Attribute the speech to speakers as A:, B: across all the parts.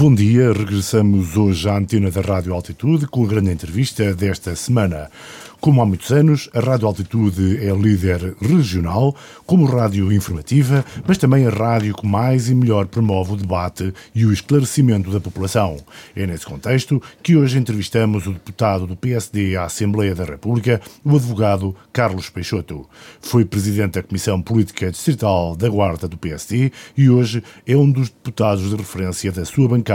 A: Bom dia, regressamos hoje à antena da Rádio Altitude com a grande entrevista desta semana. Como há muitos anos, a Rádio Altitude é líder regional, como rádio informativa, mas também a rádio que mais e melhor promove o debate e o esclarecimento da população. É nesse contexto que hoje entrevistamos o deputado do PSD à Assembleia da República, o advogado Carlos Peixoto. Foi presidente da Comissão Política Distrital da Guarda do PSD e hoje é um dos deputados de referência da sua bancada,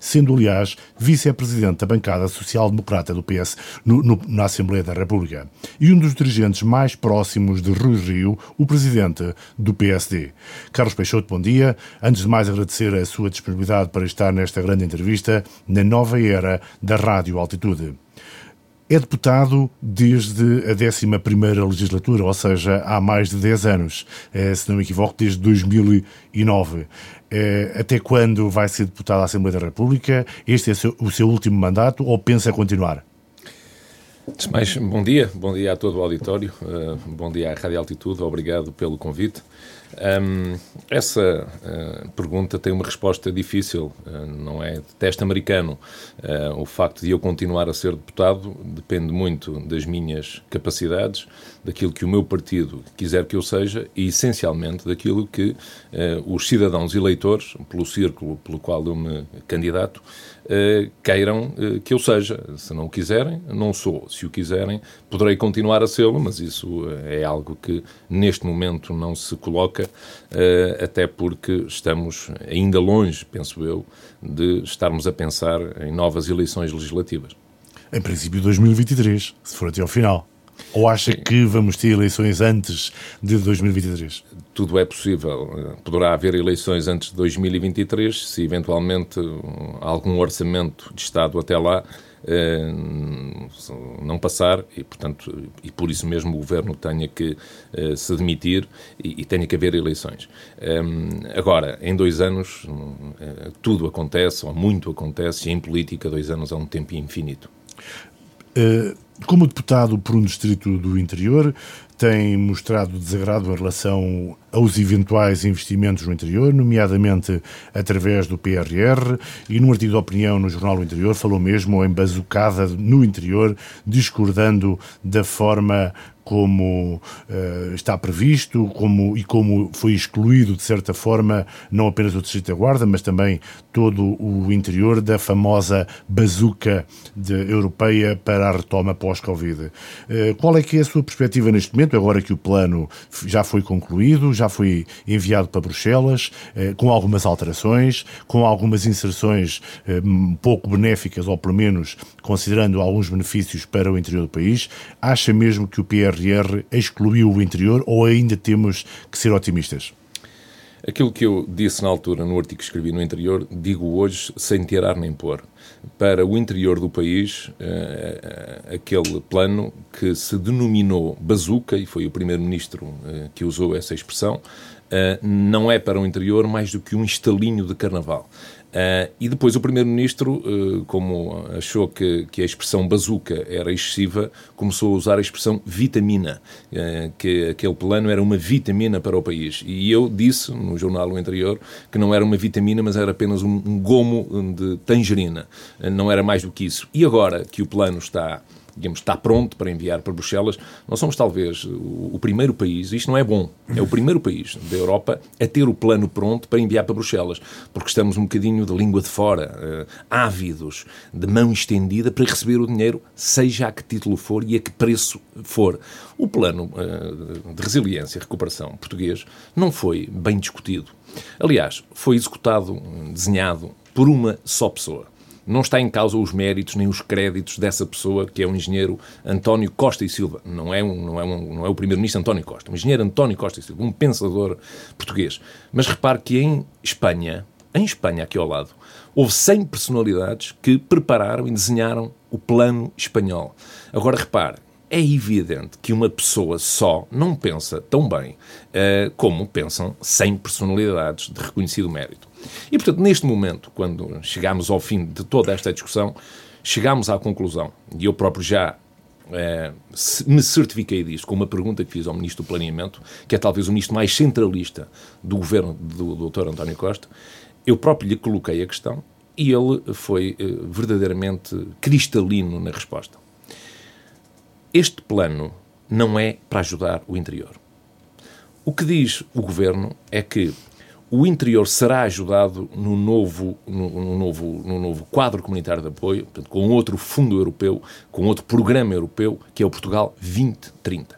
A: sendo, aliás, vice-presidente da bancada social-democrata do PS no, no, na Assembleia da. República. E um dos dirigentes mais próximos de Rui Rio, o presidente do PSD. Carlos Peixoto, bom dia. Antes de mais, agradecer a sua disponibilidade para estar nesta grande entrevista na nova era da Rádio Altitude. É deputado desde a 11 legislatura, ou seja, há mais de 10 anos, eh, se não me equivoco, desde 2009. Eh, até quando vai ser deputado à Assembleia da República? Este é o seu último mandato ou pensa continuar?
B: Bom dia, bom dia a todo o auditório, uh, bom dia à Rádio Altitude, obrigado pelo convite. Um, essa uh, pergunta tem uma resposta difícil, uh, não é de teste americano. Uh, o facto de eu continuar a ser deputado depende muito das minhas capacidades, daquilo que o meu partido quiser que eu seja e, essencialmente, daquilo que os cidadãos eleitores, pelo círculo pelo qual eu me candidato, queiram que eu seja. Se não o quiserem, não sou. Se o quiserem, poderei continuar a sê-lo, mas isso é algo que neste momento não se coloca eh, até porque estamos ainda longe, penso eu, de estarmos a pensar em novas eleições legislativas.
A: Em princípio, 2023, se for até ao final. Ou acha Sim. que vamos ter eleições antes de 2023?
B: Tudo é possível. Poderá haver eleições antes de 2023, se eventualmente algum orçamento de Estado até lá eh, não passar e, portanto, e por isso mesmo o governo tenha que eh, se demitir e, e tenha que haver eleições. Eh, agora, em dois anos, tudo acontece, ou muito acontece, e em política, dois anos é um tempo infinito.
A: Como deputado por um distrito do interior, tem mostrado desagrado em relação aos eventuais investimentos no interior, nomeadamente através do PRR, e num artigo de opinião no Jornal do Interior falou mesmo em bazucada no interior, discordando da forma como uh, está previsto como, e como foi excluído, de certa forma, não apenas o Distrito da Guarda, mas também todo o interior da famosa bazuca de, europeia para a retoma pós-Covid. Uh, qual é que é a sua perspectiva neste momento, agora que o plano já foi concluído, já foi enviado para Bruxelas, uh, com algumas alterações, com algumas inserções pouco benéficas, ou pelo menos considerando alguns benefícios para o interior do país? Acha mesmo que o PR PRR excluiu o interior ou ainda temos que ser otimistas?
B: Aquilo que eu disse na altura, no artigo que escrevi no interior, digo hoje sem tirar nem pôr. Para o interior do país, uh, aquele plano que se denominou bazuca, e foi o primeiro-ministro uh, que usou essa expressão, uh, não é para o interior mais do que um estalinho de carnaval. Uh, e depois o Primeiro-Ministro, uh, como achou que, que, a expressão bazuca era excessiva, começou a usar a expressão vitamina, uh, que aquele plano era uma vitamina para o país. E eu disse no jornal anterior que não era uma vitamina, mas era apenas um, um gomo de tangerina. não era mais do que isso. E agora que o plano está digamos, está pronto para enviar para Bruxelas. Nós somos talvez o, o primeiro país, isto não é bom, é o primeiro país da Europa a ter o plano pronto para enviar para Bruxelas, porque estamos um bocadinho de língua de fora, uh, ávidos, de mão estendida para receber o dinheiro, seja a que título for e a que preço for. O plano uh, de resiliência e recuperação português não foi bem discutido. Aliás, foi executado, desenhado por uma só pessoa. Não está em causa os méritos nem os créditos dessa pessoa, que é o engenheiro António Costa e Silva. Não é, um, não é, um, não é o primeiro-ministro António Costa, o engenheiro António Costa e Silva, um pensador português. Mas repare que em Espanha, em Espanha, aqui ao lado, houve 100 personalidades que prepararam e desenharam o plano espanhol. Agora repare, é evidente que uma pessoa só não pensa tão bem uh, como pensam 100 personalidades de reconhecido mérito. E, portanto, neste momento, quando chegamos ao fim de toda esta discussão, chegamos à conclusão, e eu próprio já eh, me certifiquei disso com uma pergunta que fiz ao Ministro do Planeamento, que é talvez o ministro mais centralista do governo do Dr. António Costa, eu próprio lhe coloquei a questão e ele foi uh, verdadeiramente cristalino na resposta. Este plano não é para ajudar o interior. O que diz o governo é que o interior será ajudado no novo, no, no, novo, no novo quadro comunitário de apoio, portanto, com outro fundo europeu, com outro programa europeu, que é o Portugal 2030.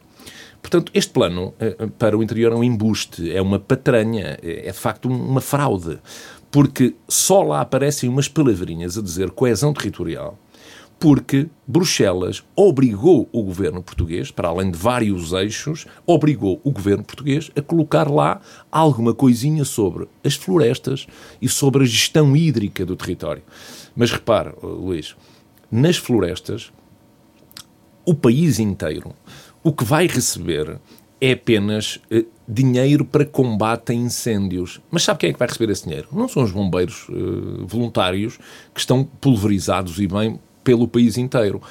B: Portanto, este plano eh, para o interior é um embuste, é uma patranha, é, é de facto uma fraude, porque só lá aparecem umas palavrinhas a dizer coesão territorial porque Bruxelas obrigou o governo português, para além de vários eixos, obrigou o governo português a colocar lá alguma coisinha sobre as florestas e sobre a gestão hídrica do território. Mas repare, Luís, nas florestas, o país inteiro, o que vai receber é apenas eh, dinheiro para combate a incêndios. Mas sabe quem é que vai receber esse dinheiro? Não são os bombeiros eh, voluntários que estão pulverizados e bem pelo país inteiro.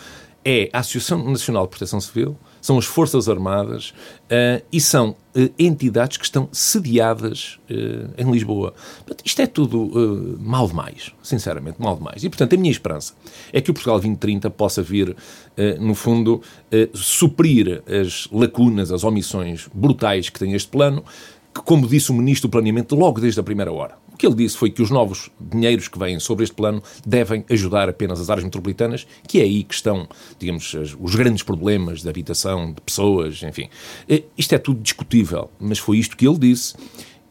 B: É a Associação Nacional de Proteção Civil, são as Forças Armadas uh, e são uh, entidades que estão sediadas uh, em Lisboa. Portanto, isto é tudo mal demais, sinceramente, mal demais. E, portanto, a minha esperança é que o Portugal 2030 possa vir, no fundo, suprir as lacunas, as omissões brutais que tem este plano, que, como disse o Ministro do Planeamento logo desde a primeira hora, o que ele disse foi que os novos dinheiros que vêm sobre este plano devem ajudar apenas as áreas metropolitanas, que é aí que estão, digamos, os grandes problemas de habitação, de pessoas, enfim. Eh, isto é tudo discutível, mas foi isto que ele disse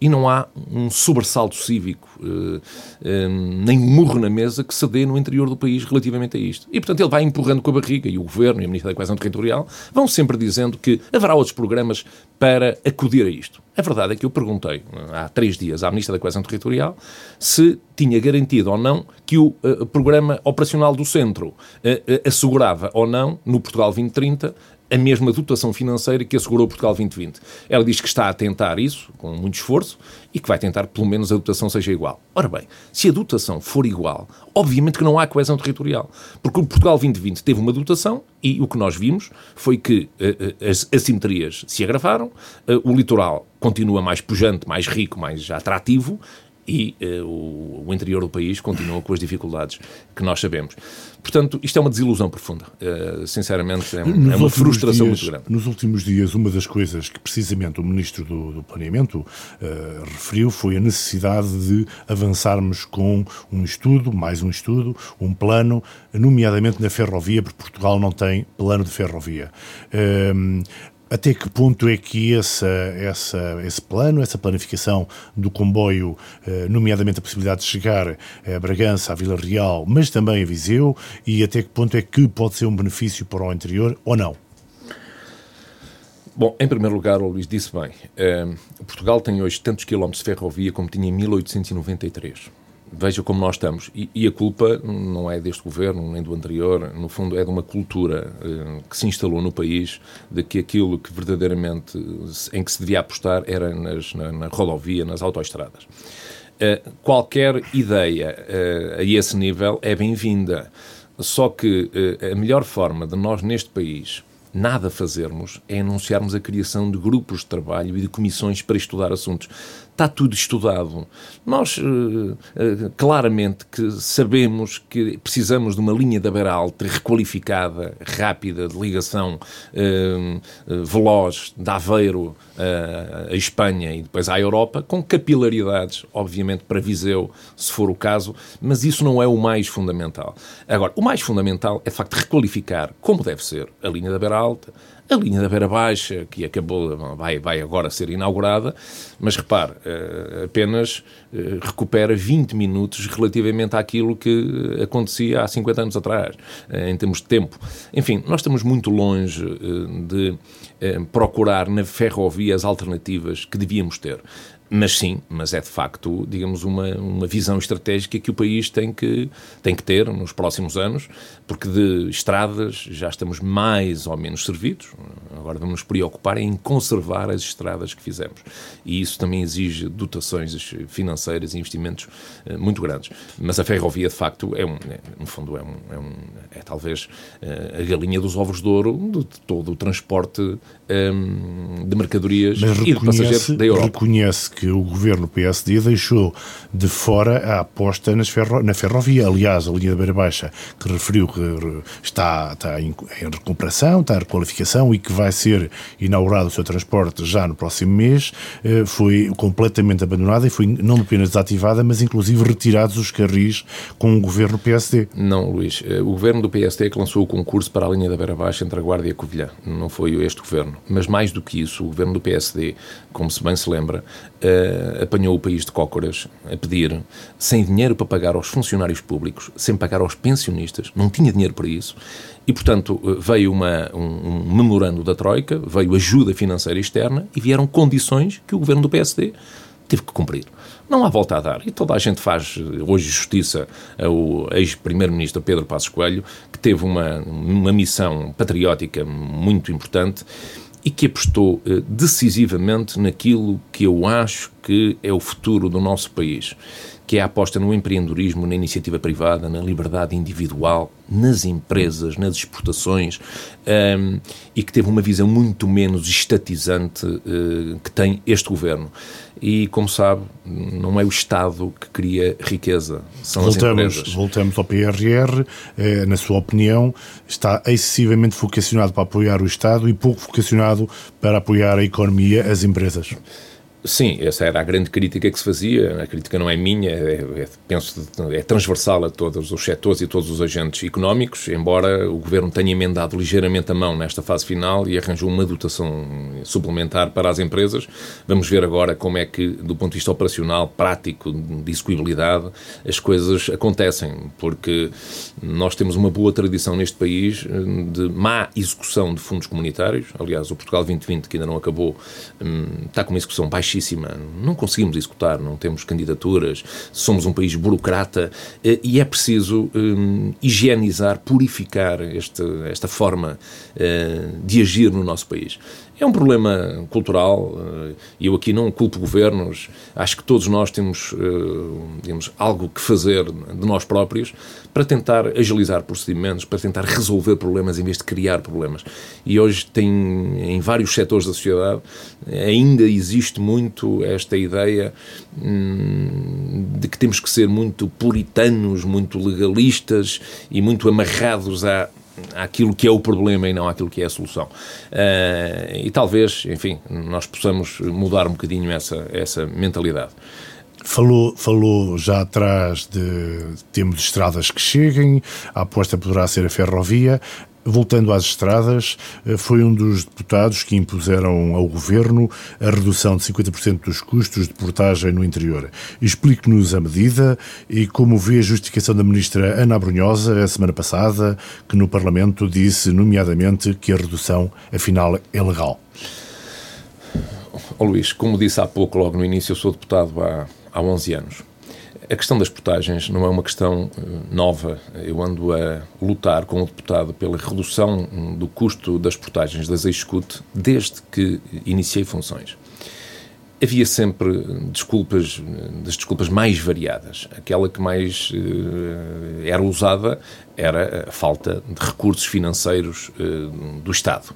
B: e não há um sobressalto cívico, uh, uh, nem um murro na mesa que se dê no interior do país relativamente a isto. E, portanto, ele vai empurrando com a barriga, e o Governo e a Ministra da Coesão Territorial vão sempre dizendo que haverá outros programas para acudir a isto. A verdade é que eu perguntei há três dias à Ministra da Coesão Territorial se tinha garantido ou não que o uh, Programa Operacional do Centro assegurava ou não, no Portugal 2030, a mesma dotação financeira que assegurou Portugal 2020. Ela diz que está a tentar isso, com muito esforço, e que vai tentar pelo menos a dotação seja igual. Ora bem, se a dotação for igual, obviamente que não há coesão territorial, porque o Portugal 2020 teve uma dotação e o que nós vimos foi que uh, as assimetrias se agravaram, uh, o litoral continua mais pujante, mais rico, mais atrativo, e uh, o, o, interior do país continua com as dificuldades que nós sabemos. Portanto, isto é uma desilusão profunda. Uh, sinceramente, é, é uma frustração
A: dias,
B: muito grande.
A: Nos últimos dias, uma das coisas que precisamente o Ministro do, do Planeamento uh, referiu foi a necessidade de avançarmos com um estudo, mais um estudo, um plano, nomeadamente na ferrovia, porque Portugal não tem plano de ferrovia. Até que ponto é que essa, essa, esse plano, essa planificação do comboio, eh, nomeadamente a possibilidade de chegar a Bragança, a Vila Real, mas também a Viseu, e até que ponto é que pode ser um benefício para o interior ou não?
B: Bom, em primeiro lugar, o Luís disse bem, eh, Portugal tem hoje tantos quilómetros de ferrovia como tinha em 1893 veja como nós estamos. E, e, a culpa não é deste governo, nem do anterior, no fundo é de uma cultura eh, que se instalou no país de que aquilo que verdadeiramente em que se devia apostar era nas, na, na rodovia, nas autoestradas. Eh, qualquer ideia eh, a esse nível é bem-vinda. Só que a melhor forma de nós, neste país, nada fazermos é anunciarmos a criação de grupos de trabalho e de comissões para estudar assuntos está tudo estudado. Nós, uh, uh, claramente, que sabemos que precisamos de uma linha da beira alta requalificada, rápida, de ligação uh, veloz de Aveiro à Espanha e depois à Europa, com capilaridades, obviamente, para Viseu, se for o caso, mas isso não é o mais fundamental. Agora, o mais fundamental é, de facto, requalificar, como deve ser, a linha da beira alta, a linha da Beira Baixa, que acabou, vai, vai agora ser inaugurada, mas repare, eh, apenas eh, recupera 20 minutos relativamente àquilo que acontecia há 50 anos atrás, eh, em termos de tempo. Enfim, nós estamos muito longe de procurar na ferrovia as alternativas que devíamos ter. Mas sim, mas é de facto, digamos, uma, uma visão estratégica que o país tem que, tem que ter nos próximos anos, porque de estradas já estamos mais ou menos servidos, agora vamos nos preocupar em conservar as estradas que fizemos. E isso também exige dotações financeiras e investimentos uh, muito grandes. Mas a ferrovia, de facto, é um, é, no fundo, é, um, é, um, é talvez uh, a galinha dos ovos de ouro de, todo o transporte um, de mercadorias e de passageiros da Europa.
A: Reconhece que o governo PSD deixou de fora a aposta ferro, na ferrovia. Aliás, a linha da Beira Baixa, que referiu que está, está em, em recuperação, está em requalificação e que vai ser inaugurado o seu transporte já no próximo mês, eh, foi completamente abandonada e foi não apenas desativada, mas inclusive retirados os carris com o governo PSD.
B: Não, Luís. Eh, o governo do PSD é que lançou o concurso para a linha da Beira Baixa entre a Guarda e a Covilhã. Não foi este governo. Mas mais do que isso, o governo do PSD, como se bem se lembra, uh, apanhou o país de cócoras a pedir, sem dinheiro para pagar aos funcionários públicos, sem pagar aos pensionistas, não tinha dinheiro para isso. E, portanto, eh, veio uma, um, um memorando da Troika, veio ajuda financeira externa e vieram condições que o governo do PSD teve que cumprir. Não há volta a dar. E toda a gente faz eh, hoje justiça ao ex-primeiro-ministro Pedro Passos Coelho, que teve uma, uma missão patriótica muito importante e que apostou eh, decisivamente naquilo que eu acho que é o futuro do nosso país, que é a aposta no empreendedorismo, na iniciativa privada, na liberdade individual, nas empresas, nas exportações, um, e que teve uma visão muito menos estatizante uh, que tem este governo. E, como sabe, não é o Estado que cria riqueza, são voltamos, as empresas.
A: Voltamos ao PRR, eh, na sua opinião, está excessivamente vocacionado para apoiar o Estado e pouco vocacionado para apoiar a economia, as empresas.
B: Sim, essa era a grande crítica que se fazia. A crítica não é minha, é, é, penso é transversal a todos os setores e todos os agentes económicos, embora o Governo tenha emendado ligeiramente a mão nesta fase final e arranjou uma dotação suplementar para as empresas. Vamos ver agora como é que, do ponto de vista operacional, prático, de execuibilidade, as coisas acontecem, porque nós temos uma boa tradição neste país eh, de má execução de fundos comunitários. Aliás, o Portugal 2020, que ainda não acabou, hum, está com uma execução baixa baixíssima. Não conseguimos executar, não temos candidaturas, somos um país burocrata eh, e é preciso um, higienizar, purificar este, esta forma uh, de agir no nosso país. É um problema cultural e eu aqui não culpo governos. Acho que todos nós temos, digamos, algo que fazer de nós próprios para tentar agilizar procedimentos, para tentar resolver problemas em vez de criar problemas. E hoje tem, em vários setores da sociedade, ainda existe muito esta ideia hum, de que temos que ser muito puritanos, muito legalistas e muito amarrados à àquilo que é o problema e não àquilo que é a solução. Uh, e talvez, enfim, nós possamos mudar um bocadinho essa, essa mentalidade.
A: Falou, falou já atrás de temos estradas que cheguem, a aposta poderá ser a ferrovia. Voltando às estradas, eh, foi um dos deputados que impuseram ao governo a redução de 50% dos custos de portagem no interior. Explique-nos a medida e como vê a justificação da ministra Ana Brunhosa a semana passada, que no Parlamento disse, nomeadamente, que a redução, afinal, é legal.
B: Oh, Luís, como disse há pouco, logo no início, eu sou deputado há, há 11 anos. A questão das portagens não é uma questão eh, nova. Eu ando a lutar com o deputado pela redução do custo das portagens das Execute desde que iniciei funções. Havia sempre desculpas, das desculpas mais variadas. Aquela que mais uh, era usada era a falta de recursos financeiros uh, do Estado.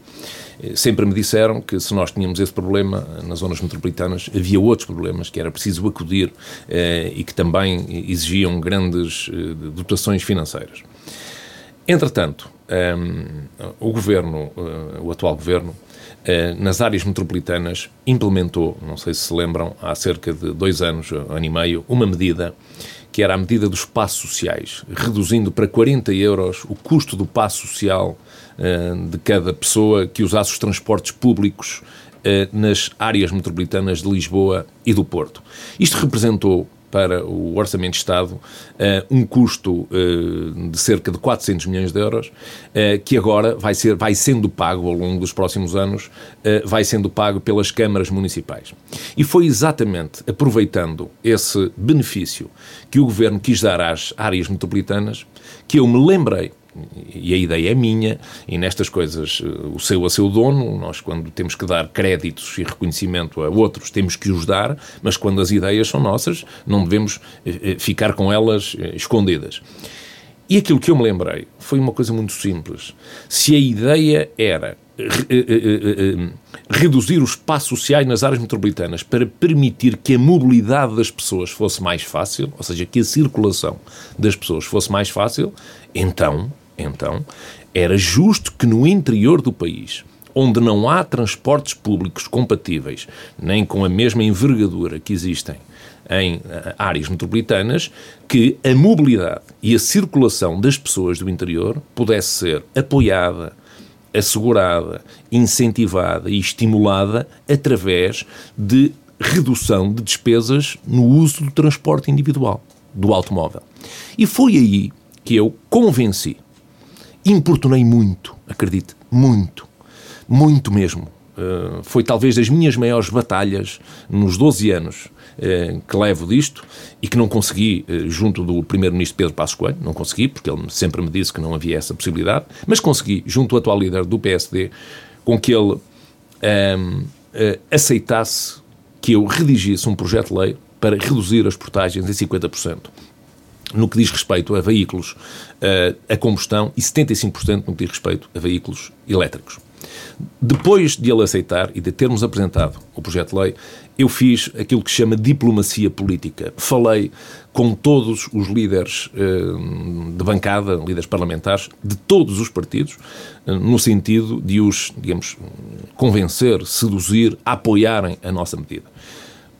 B: Sempre me disseram que se nós tínhamos esse problema nas zonas metropolitanas, havia outros problemas que era preciso acudir eh, e que também exigiam grandes eh, dotações financeiras. Entretanto, um, o governo, o atual governo, nas áreas metropolitanas implementou, não sei se se lembram, há cerca de dois anos, ano e meio, uma medida que era a medida dos passos sociais, reduzindo para 40 euros o custo do passo social eh, de cada pessoa que usasse os transportes públicos eh, nas áreas metropolitanas de Lisboa e do Porto. Isto representou para o Orçamento de Estado uh, um custo uh, de cerca de 400 milhões de euros, uh, que agora vai, ser, vai sendo pago ao longo dos próximos anos, vai sendo pago pelas câmaras municipais. E foi exatamente aproveitando esse benefício que o Governo quis dar às áreas metropolitanas que eu me lembrei e a ideia é minha, e nestas coisas eh, o seu a seu dono, nós quando temos que dar créditos e reconhecimento a outros, temos que os dar, mas quando as ideias são nossas, não devemos eh, eh, ficar com elas escondidas. E aquilo que eu me lembrei foi uma coisa muito simples. Se a ideia era reduzir os espaços sociais nas áreas metropolitanas para permitir que a mobilidade das pessoas fosse mais fácil, ou seja, que a circulação das pessoas fosse mais fácil, então, então era justo que no interior do país, onde não há transportes públicos compatíveis, nem com a mesma envergadura que existem em eh, áreas metropolitanas, que a mobilidade e a circulação das pessoas do interior pudesse ser apoiada, assegurada, incentivada e estimulada através de redução de despesas no uso do transporte individual, do automóvel. E foi aí que eu convenci, importunei muito, acredite, muito, muito mesmo. Uh, foi talvez das minhas maiores batalhas nos 12 anos uh, que levo disto e que não consegui uh, junto do Primeiro-Ministro Pedro Passos Coelho, não consegui, porque ele sempre me disse que não havia essa possibilidade, mas consegui, junto do atual líder do PSD, com que ele ehm, aceitasse que eu redigisse um projeto de lei para reduzir as portagens em 50% no que diz respeito a veículos uh, a combustão e 75% no que diz respeito a veículos elétricos. Depois de ele aceitar e de termos apresentado o projeto de lei, eu fiz aquilo que se chama diplomacia política. Falei com todos os líderes uh, de bancada, líderes parlamentares, de todos os partidos, uh, no sentido de os, digamos, convencer, seduzir, apoiarem a nossa medida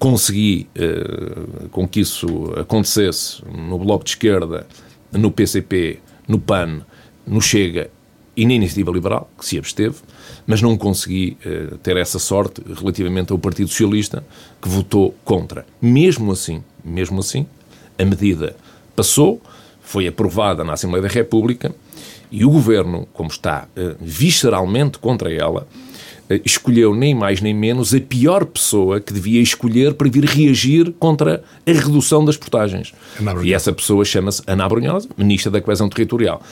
B: consegui uh, com que isso acontecesse no Bloco de Esquerda, no PCP, no PAN, no Chega e na Iniciativa Liberal, que se absteve, mas não consegui uh, ter essa sorte relativamente ao Partido Socialista, que votou contra. Mesmo assim, mesmo assim, a medida passou, foi aprovada na Assembleia da República e o Governo, como está uh, visceralmente contra ela, eh, escolheu nem mais nem menos a pior pessoa que devia escolher para vir reagir contra a redução das portagens. E essa pessoa chama-se Ana Brunhosa, Ministra da Coesão Territorial.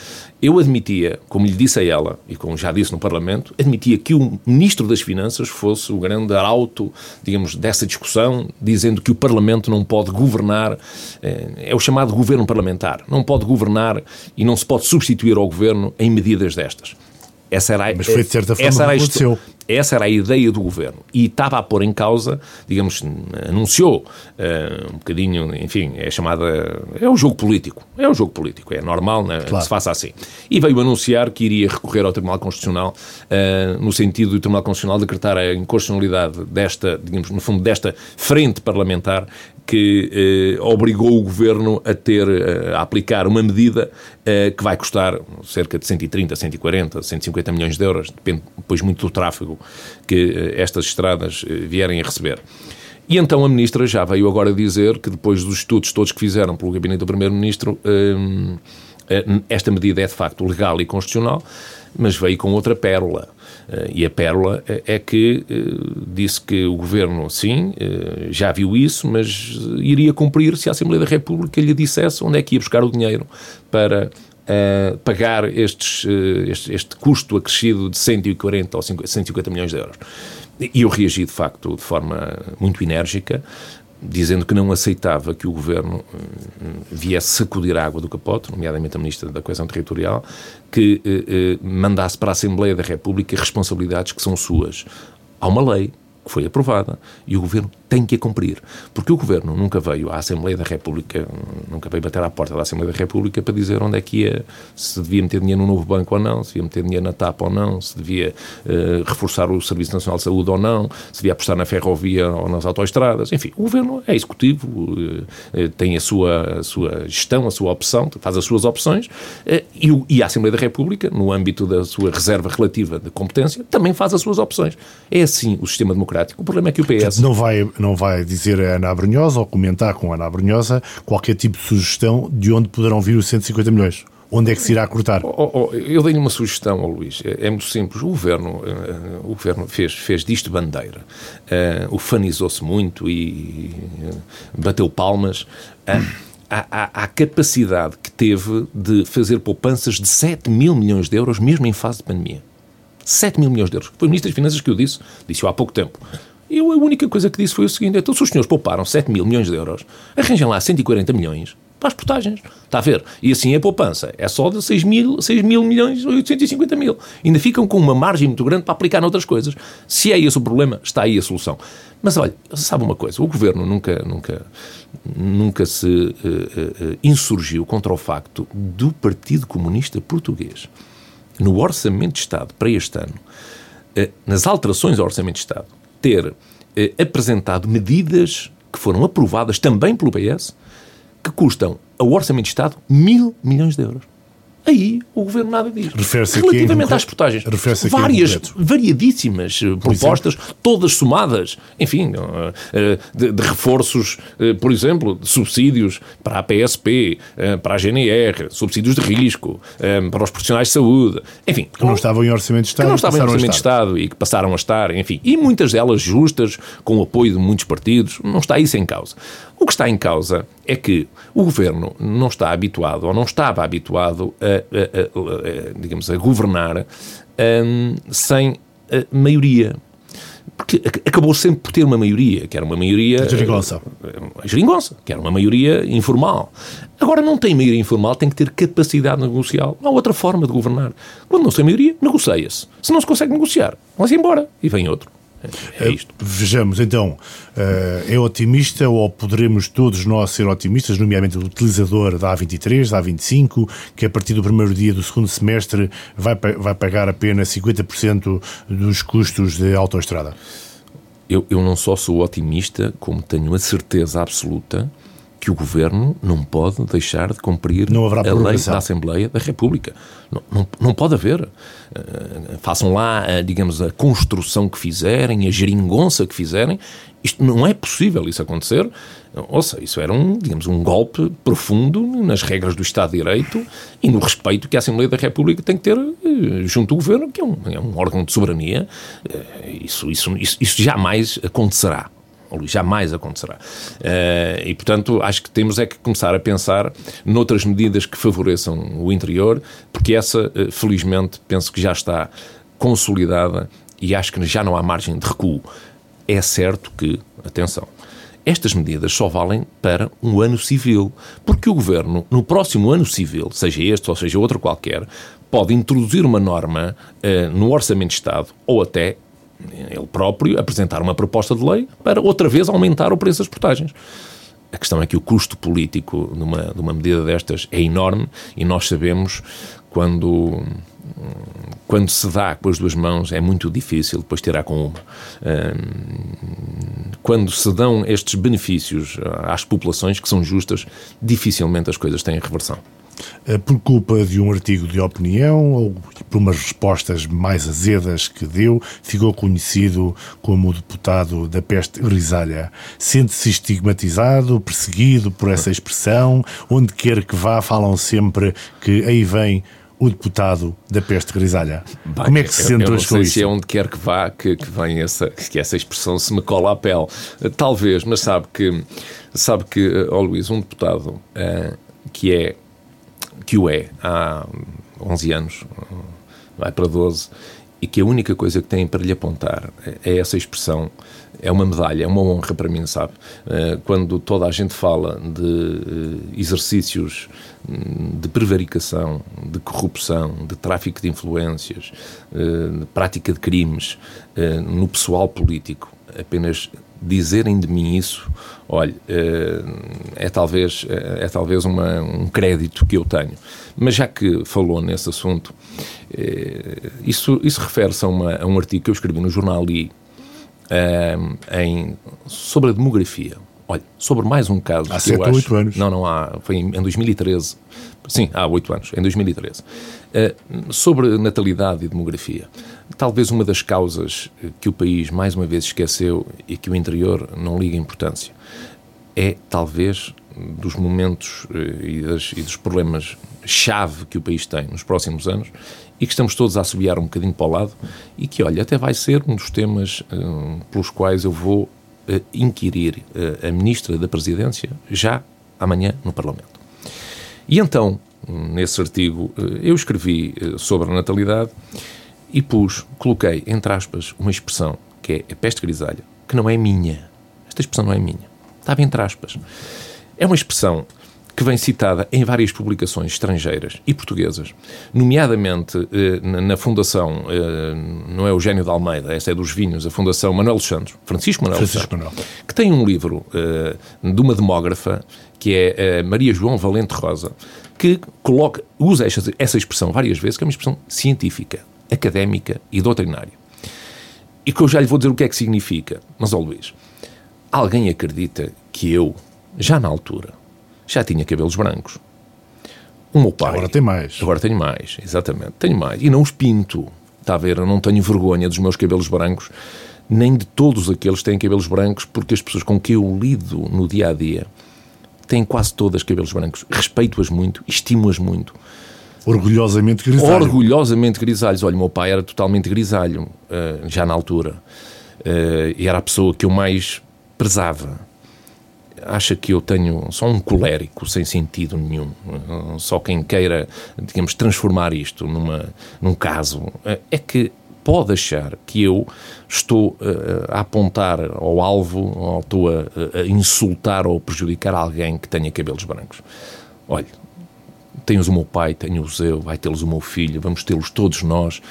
B: Eu admitia, como lhe disse a ela, e como já disse no Parlamento, admitia que o Ministro das Finanças fosse o grande arauto, digamos, dessa discussão, dizendo que o Parlamento não pode governar, eh, é o chamado governo parlamentar, não pode governar e não se pode substituir ao governo em medidas destas.
A: Essa era, Mas foi de certa forma essa era, aconteceu.
B: Essa era a ideia do governo. E estava a pôr em causa, digamos, anunciou uh, um bocadinho, enfim, é chamada. É o jogo político. É o jogo político. É normal né, claro. que se faça assim. E veio anunciar que iria recorrer ao Tribunal Constitucional uh, no sentido do Tribunal Constitucional decretar a inconstitucionalidade desta, digamos, no fundo, desta frente parlamentar que eh, obrigou o governo a ter, eh, a aplicar uma medida eh, que vai custar cerca de 130, 140, 150 milhões de euros, depende depois muito do tráfego que estas estradas vierem a receber. E então a ministra já veio agora dizer que depois dos estudos todos que fizeram pelo gabinete do primeiro-ministro, eh, esta medida é de facto legal e constitucional, mas veio com outra pérola e a pérola eh, é que eh, disse que o governo, sim, já viu isso, mas iria cumprir se a Assembleia da República lhe dissesse onde é que ia buscar o dinheiro para Uh, pagar estes, uh, este, este, custo acrescido de 140 ou 150 milhões de euros. E eu reagi, de facto, de forma muito enérgica, dizendo que não aceitava que o governo eh, viesse sacudir a água do capote, nomeadamente a Ministra da Coesão Territorial, que eh, eh, mandasse para a Assembleia da República responsabilidades que são suas. Há uma lei que foi aprovada e o governo tem que a cumprir. Porque o Governo nunca veio à Assembleia da República, nunca veio bater à porta da Assembleia da República para dizer onde é que ia, se devia meter dinheiro no novo banco ou não, se devia meter dinheiro na TAP ou não, se devia uh, reforçar o Serviço Nacional de Saúde ou não, se devia apostar na ferrovia ou nas autoestradas. Enfim, o Governo é executivo, uh, tem a sua, a sua gestão, a sua opção, faz as suas opções uh, e, o, e a Assembleia da República, no âmbito da sua reserva relativa de competência, também faz as suas opções. É assim o sistema democrático. O problema é que o PS...
A: Não vai não vai dizer a Ana Abrunhosa ou comentar com a Ana Abrunhosa qualquer tipo de sugestão de onde poderão vir os 150 milhões. Onde é que se irá cortar?
B: Oh, oh, oh eu dei-lhe uma sugestão, Luís. É, é, muito simples. O governo, uh, o governo fez, fez disto bandeira. Uh, ufanizou-se muito e uh, bateu palmas. Uh, a, capacidade que teve de fazer poupanças de 7 mil milhões de euros, mesmo em fase de pandemia. 7 mil milhões de euros. Foi o Ministro das Finanças que o disse, disse-o há pouco tempo. Eu a única coisa que disse foi o seguinte: então, se os senhores pouparam 7 mil milhões de euros, arranjem lá 140 milhões para as portagens. Está a ver? E assim a poupança é só de 6 mil, 6 mil milhões 850 mil. Ainda ficam com uma margem muito grande para aplicar noutras coisas. Se é esse o problema, está aí a solução. Mas olha, sabe uma coisa? O governo nunca, nunca, nunca se uh, uh, insurgiu contra o facto do Partido Comunista Português, no Orçamento de Estado para este ano, uh, nas alterações ao Orçamento de Estado, ter apresentado medidas que foram aprovadas também pelo PS que custam ao Orçamento de Estado mil milhões de euros. Aí o governo nada diz. Relativamente às portagens, várias, variadíssimas eh, propostas, todas somadas, enfim, eh, eh, de, de, reforços, por exemplo, de subsídios para a PSP, para a GNR, subsídios de risco, para os profissionais de saúde, enfim.
A: Que não estavam em Orçamento de Estado.
B: Que não estavam em Orçamento de Estado e que passaram a estar, enfim. E muitas delas justas, com o apoio de muitos partidos, não está isso em causa. O que está em causa é que o governo não está habituado, ou não estava habituado a, a, a, a digamos, a governar um, sem maioria porque acabou sempre por ter uma maioria, que era uma maioria. A
A: geringonça.
B: A geringonça, que era uma maioria informal. Agora não tem maioria informal, tem que ter capacidade negocial. Não há outra forma de governar. Quando não se tem maioria, negocia-se. Se não se consegue negociar, vai-se embora e vem outro. É eh, isto.
A: Vejamos, então, eh, é otimista ou poderemos todos nós ser otimistas, nomeadamente o utilizador da A23, da A25, que a partir do primeiro dia do segundo semestre vai, vai pagar apenas 50% dos custos de autoestrada?
B: Eu, eu não só sou otimista, como tenho a certeza absoluta que o Governo não pode deixar de cumprir a lei da Assembleia da República. Não, não, não pode haver. Uh, façam lá, uh, digamos, a construção que fizerem, a geringonça que fizerem. Isto não é possível isso acontecer. Ouça, isso era um, digamos, um golpe profundo nas regras do Estado de Direito e no respeito que a Assembleia da República tem que ter uh, junto ao Governo, que é um, é um órgão de soberania. isso, isso, isso, isso jamais acontecerá. Luís, jamais acontecerá. Uh, e, portanto, acho que temos é que começar a pensar noutras medidas que favoreçam o interior, porque essa, uh, felizmente, penso que já está consolidada e acho que já não há margem de recuo. É certo que, atenção, estas medidas só valem para um ano civil, porque o Governo, no próximo ano civil, seja este ou seja outro qualquer, pode introduzir uma norma uh, no Orçamento de Estado ou até ele próprio apresentar uma proposta de lei para outra vez aumentar o preço das portagens. A questão é que o custo político de uma, de uma medida destas é enorme e nós sabemos quando quando se dá com as duas mãos é muito difícil depois tirar com uma. Quando se dão estes benefícios às populações que são justas, dificilmente as coisas têm reversão.
A: Eh, por culpa de um artigo de opinião ou por umas respostas mais azedas que deu, ficou conhecido como o deputado da peste grisalha. Sente-se estigmatizado, perseguido por essa expressão, onde quer que vá, falam sempre que aí vem o deputado da peste grisalha. Bem, Como é que se sente
B: hoje
A: com
B: isso? se é onde quer que vá que, que vem essa, que essa expressão se me cola à pele. Talvez, mas sabe que, sabe que, oh Luís, um deputado uh, que é que o é há 11 anos, vai para 12, e que a única coisa que têm para lhe apontar é essa expressão. É uma medalha, é uma honra para mim, sabe? Eh, quando toda a gente fala de eh, exercícios hum, de prevaricação, de corrupção, de tráfico de influências, eh, de prática de crimes no pessoal político, apenas dizerem de mim isso, olha, eh, é talvez, é, é talvez uma, um crédito que eu tenho. Mas já que falou nesse assunto, eh, isso, isso refere-se a, a, um artigo que eu escrevi no jornal I eh, em, sobre a demografia. Olha, sobre mais um caso.
A: Há 7 ou 8 anos.
B: Não, não há. Foi em, em 2013. Sim, há 8 anos, em 2013. Uh, sobre natalidade e demografia. Talvez uma das causas que o país mais uma vez esqueceu e que o interior não liga importância é talvez dos momentos uh, e, das, e dos problemas chave que o país tem nos próximos anos e que estamos todos a assobiar um bocadinho para o lado e que, olha, até vai ser um dos temas uh, pelos quais eu vou inquirir a Ministra da Presidência já amanhã no Parlamento. E então, nesse artigo, eu escrevi sobre a natalidade e pus, coloquei, entre aspas, uma expressão que é a peste grisalha, que não é minha. Esta expressão não é minha. Estava entre aspas. É uma expressão que vem citada em várias publicações estrangeiras e portuguesas, nomeadamente eh, na Fundação, eh, não é Eugênio de Almeida, essa é dos vinhos, a Fundação Manuel dos Santos, Francisco Manuel
A: Francisco
B: Manuel, que tem um livro eh, de uma demógrafa, que é Maria João Valente Rosa, que coloca, usa essa, essa expressão várias vezes, que é uma expressão científica, académica e doutrinária. E que eu já lhe vou dizer o que é que significa. Mas, ó Luís, alguém acredita que eu, já na altura, já tinha cabelos brancos. O meu pai.
A: Agora tem mais.
B: Agora tenho mais, exatamente. Tenho mais. E não os pinto. Está a ver? Eu não tenho vergonha dos meus cabelos brancos, nem de todos aqueles que têm cabelos brancos, porque as pessoas com quem eu lido no dia a dia têm quase todas cabelos brancos. Respeito-as muito, estimo-as muito.
A: Orgulhosamente grisalho.
B: Orgulhosamente grisalhos. Olha, meu pai era totalmente grisalho, uh, já na altura. Uh, e era a pessoa que eu mais prezava acha que eu tenho só um colérico sem sentido nenhum. Só quem queira, digamos, transformar isto numa, num caso é que pode achar que eu estou uh, a apontar ao alvo ou estou a, a, insultar ou prejudicar alguém que tenha cabelos brancos. Olha, tenho-os o meu pai, tenho-os eu, vai tê-los o meu filho, vamos tê-los todos nós.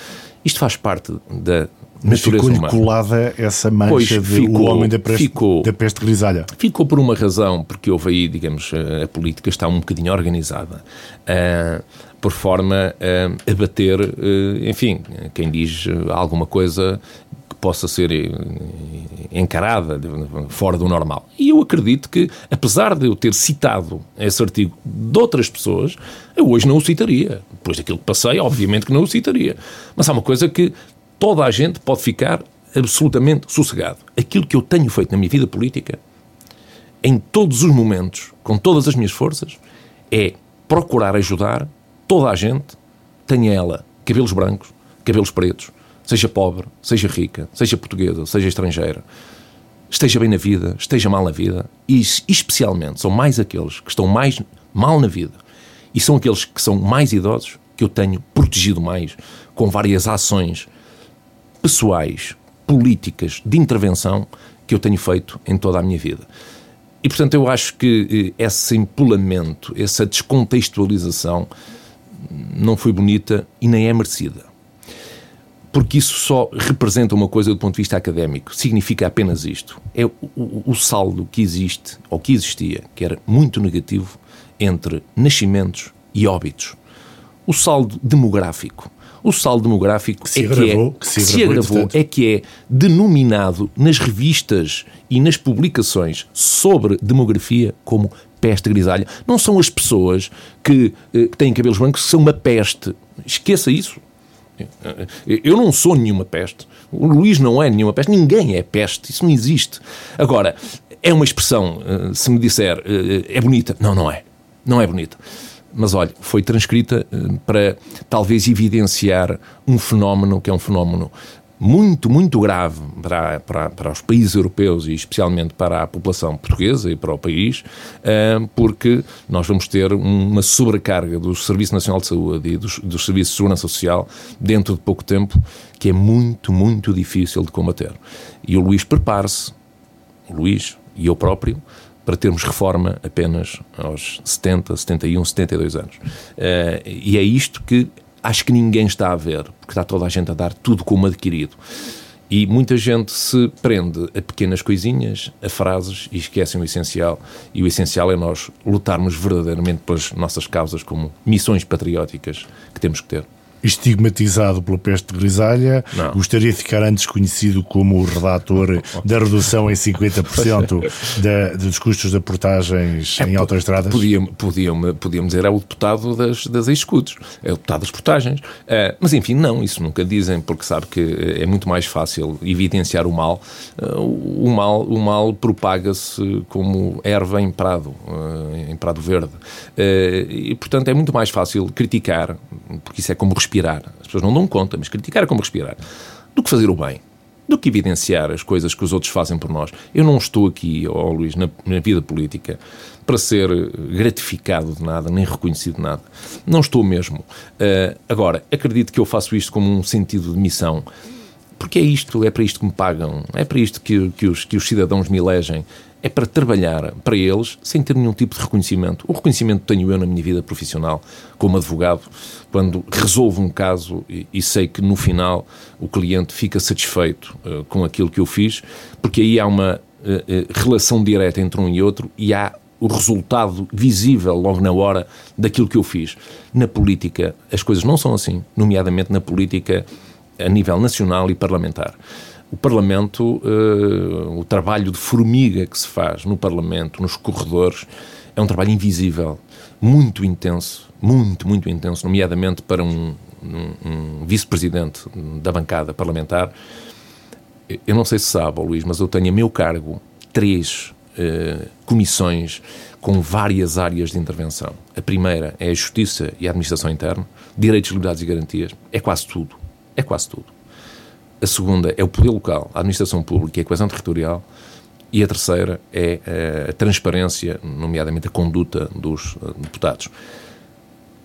B: Isto faz parte da,
A: mas ficou-lhe colada essa mancha pois, de ficou, o homem da peste, ficou, da peste grisalha?
B: Ficou por uma razão, porque houve aí, digamos, a política está um bocadinho organizada, uh, por forma uh, a bater, uh, enfim, quem diz alguma coisa que possa ser encarada fora do normal. E eu acredito que, apesar de eu ter citado esse artigo de outras pessoas, eu hoje não o citaria. Depois daquilo que passei, obviamente que não o citaria. Mas há uma coisa que toda a gente pode ficar absolutamente sossegado. Aquilo que eu tenho feito na minha vida política, em todos os momentos, com todas as minhas forças, é procurar ajudar toda a gente, tenha ela cabelos brancos, cabelos pretos, seja pobre, seja rica, seja portuguesa, seja estrangeira, esteja bem na vida, esteja mal na vida, e especialmente são mais aqueles que estão mais mal na vida e são aqueles que são mais idosos que eu tenho protegido mais com várias ações pessoais, políticas, de intervenção que eu tenho feito em toda a minha vida. E, portanto, eu acho que eh, esse empolamento, essa descontextualização não foi bonita e nem é merecida. Porque isso só representa uma coisa do ponto de vista académico. Significa apenas isto. É o, o, o saldo que existe, ou que existia, que era muito negativo, entre nascimentos e óbitos. O saldo demográfico o saldo demográfico que
A: se é agravou,
B: que, é, que, se, se agravou, é que é denominado nas revistas e nas publicações sobre demografia como peste grisalha. Não são as pessoas que, eh, que têm cabelos brancos que são uma peste. Esqueça isso. Eu não sou nenhuma peste. O Luís não é nenhuma peste. Ninguém é peste. Isso não existe. Agora, é uma expressão, eh, se me disser, eh, é bonita. Não, não é. Não é bonita mas olha, foi transcrita eh, para talvez evidenciar um fenómeno que é um fenómeno muito, muito grave para, para, para os países europeus e especialmente para a população portuguesa e para o país, eh, porque nós vamos ter uma sobrecarga do Serviço Nacional de Saúde e dos, dos Serviços de Segurança Social dentro de pouco tempo, que é muito, muito difícil de combater. E o Luís prepare-se, o Luís e eu próprio, para termos reforma apenas aos 70, 71, 72 anos. Uh, e é isto que acho que ninguém está a ver, porque está toda a gente a dar tudo como adquirido. E muita gente se prende a pequenas coisinhas, a frases e esquecem o essencial. E o essencial é nós lutarmos verdadeiramente pelas nossas causas como missões patrióticas que temos que ter
A: estigmatizado pela peste grisalha, não. gostaria de ficar antes conhecido como o redator da redução em 50% da, dos custos de portagens é, em autoestradas?
B: Podiam, podiam, podiam dizer é o deputado das, das escudos, é o deputado das portagens. Uh, mas enfim, não, isso nunca dizem, porque sabe que é muito mais fácil evidenciar o mal. Uh, o mal, o mal propaga-se como erva em prado, uh, em prado verde. e, portanto, é muito mais fácil criticar, porque isso é como respirar. As pessoas não dão conta, mas criticar é como respirar. Do que fazer o bem. Do que evidenciar as coisas que os outros fazem por nós. Eu não estou aqui, oh Luís, na, na vida política para ser gratificado de nada, nem reconhecido de nada. Não estou mesmo. Uh, agora, acredito que eu faço isto como um sentido de missão porque é isto, é para isto que me pagam, é para isto que, que, os, que os cidadãos me elegem. É para trabalhar para eles sem ter nenhum tipo de reconhecimento. O reconhecimento tenho eu na minha vida profissional como advogado, quando resolvo um caso e, e sei que no final o cliente fica satisfeito uh, com aquilo que eu fiz, porque aí há uma uh, relação direta entre um e outro e há o resultado visível logo na hora daquilo que eu fiz. Na política, as coisas não são assim, nomeadamente na política a nível nacional e parlamentar o Parlamento, uh, o trabalho de formiga que se faz no Parlamento, nos corredores, é um trabalho invisível, muito intenso, muito, muito intenso, nomeadamente para um, um, um vice-presidente da bancada parlamentar. Eu não sei se sabe, Luís, mas eu tenho a meu cargo três uh, comissões com várias áreas de intervenção. A primeira é a Justiça e a Administração Interna, Direitos, Liberdades e Garantias. É quase tudo. É quase tudo. A segunda é o poder local, a administração pública e a coesão territorial. E a terceira é eh, a transparência, nomeadamente a conduta dos eh, deputados.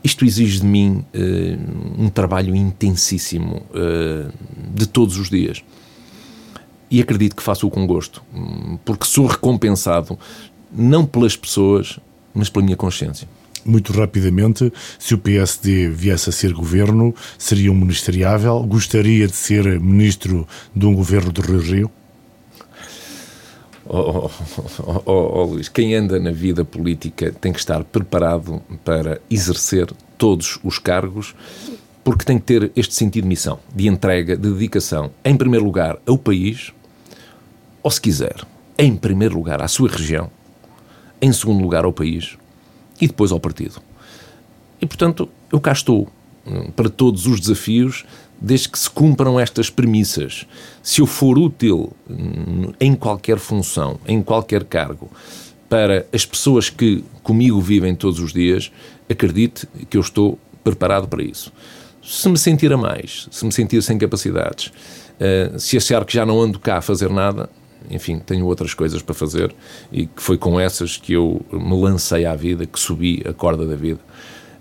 B: Isto exige de mim uh, um trabalho intensíssimo de todos os dias. E acredito que faço-o com gosto, porque sou recompensado não pelas pessoas, mas pela minha consciência
A: muito rapidamente, se o PSD viesse a ser governo, seria um ministeriável? Gostaria de ser ministro de um governo do Rio Rio?
B: Oh, oh, oh, oh, Luís, quem anda na vida política tem que estar preparado para exercer todos os cargos, porque tem que ter este sentido de missão, de entrega, de dedicação, em primeiro lugar ao país, ou se quiser, em primeiro lugar à sua região, em segundo lugar ao país e depois ao partido. E, portanto, eu cá estou hum, para todos os desafios, desde que se cumpram estas premissas. Se eu for útil hum, em qualquer função, em qualquer cargo, para as pessoas que comigo vivem todos os dias, acredite que eu estou preparado para isso. Se me sentir a mais, se me sentir sem capacidades, eh, se achar que já não ando cá a fazer nada, enfim, tenho outras coisas para fazer e que foi com essas que eu me lancei à vida, que subi a corda da vida.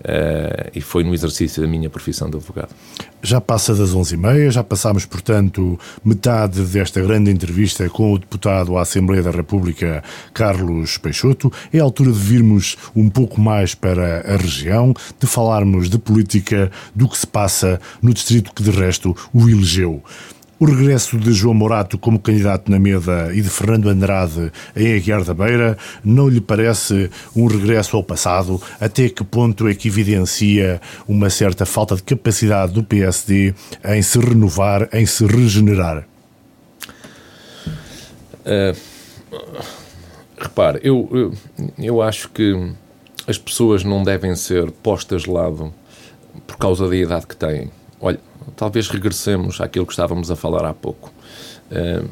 B: Uh, e foi no exercício da minha profissão de advogado.
A: Já passa das 11h30, já passámos, portanto, metade desta grande entrevista com o deputado à Assembleia da República, Carlos Peixoto. É a altura de virmos um pouco mais para a região, de falarmos de política, do que se passa no distrito que, de resto, o elegeu. O regresso de João Morato como candidato na Meda e de Fernando Andrade em Aguiar da Beira não lhe parece um regresso ao passado? Até que ponto é que evidencia uma certa falta de capacidade do PSD em se renovar, em se regenerar?
B: Uh, repare, eu, eu, eu acho que as pessoas não devem ser postas de lado por causa da idade que têm. Olha, talvez regressemos àquilo que estávamos a falar há pouco. Uh,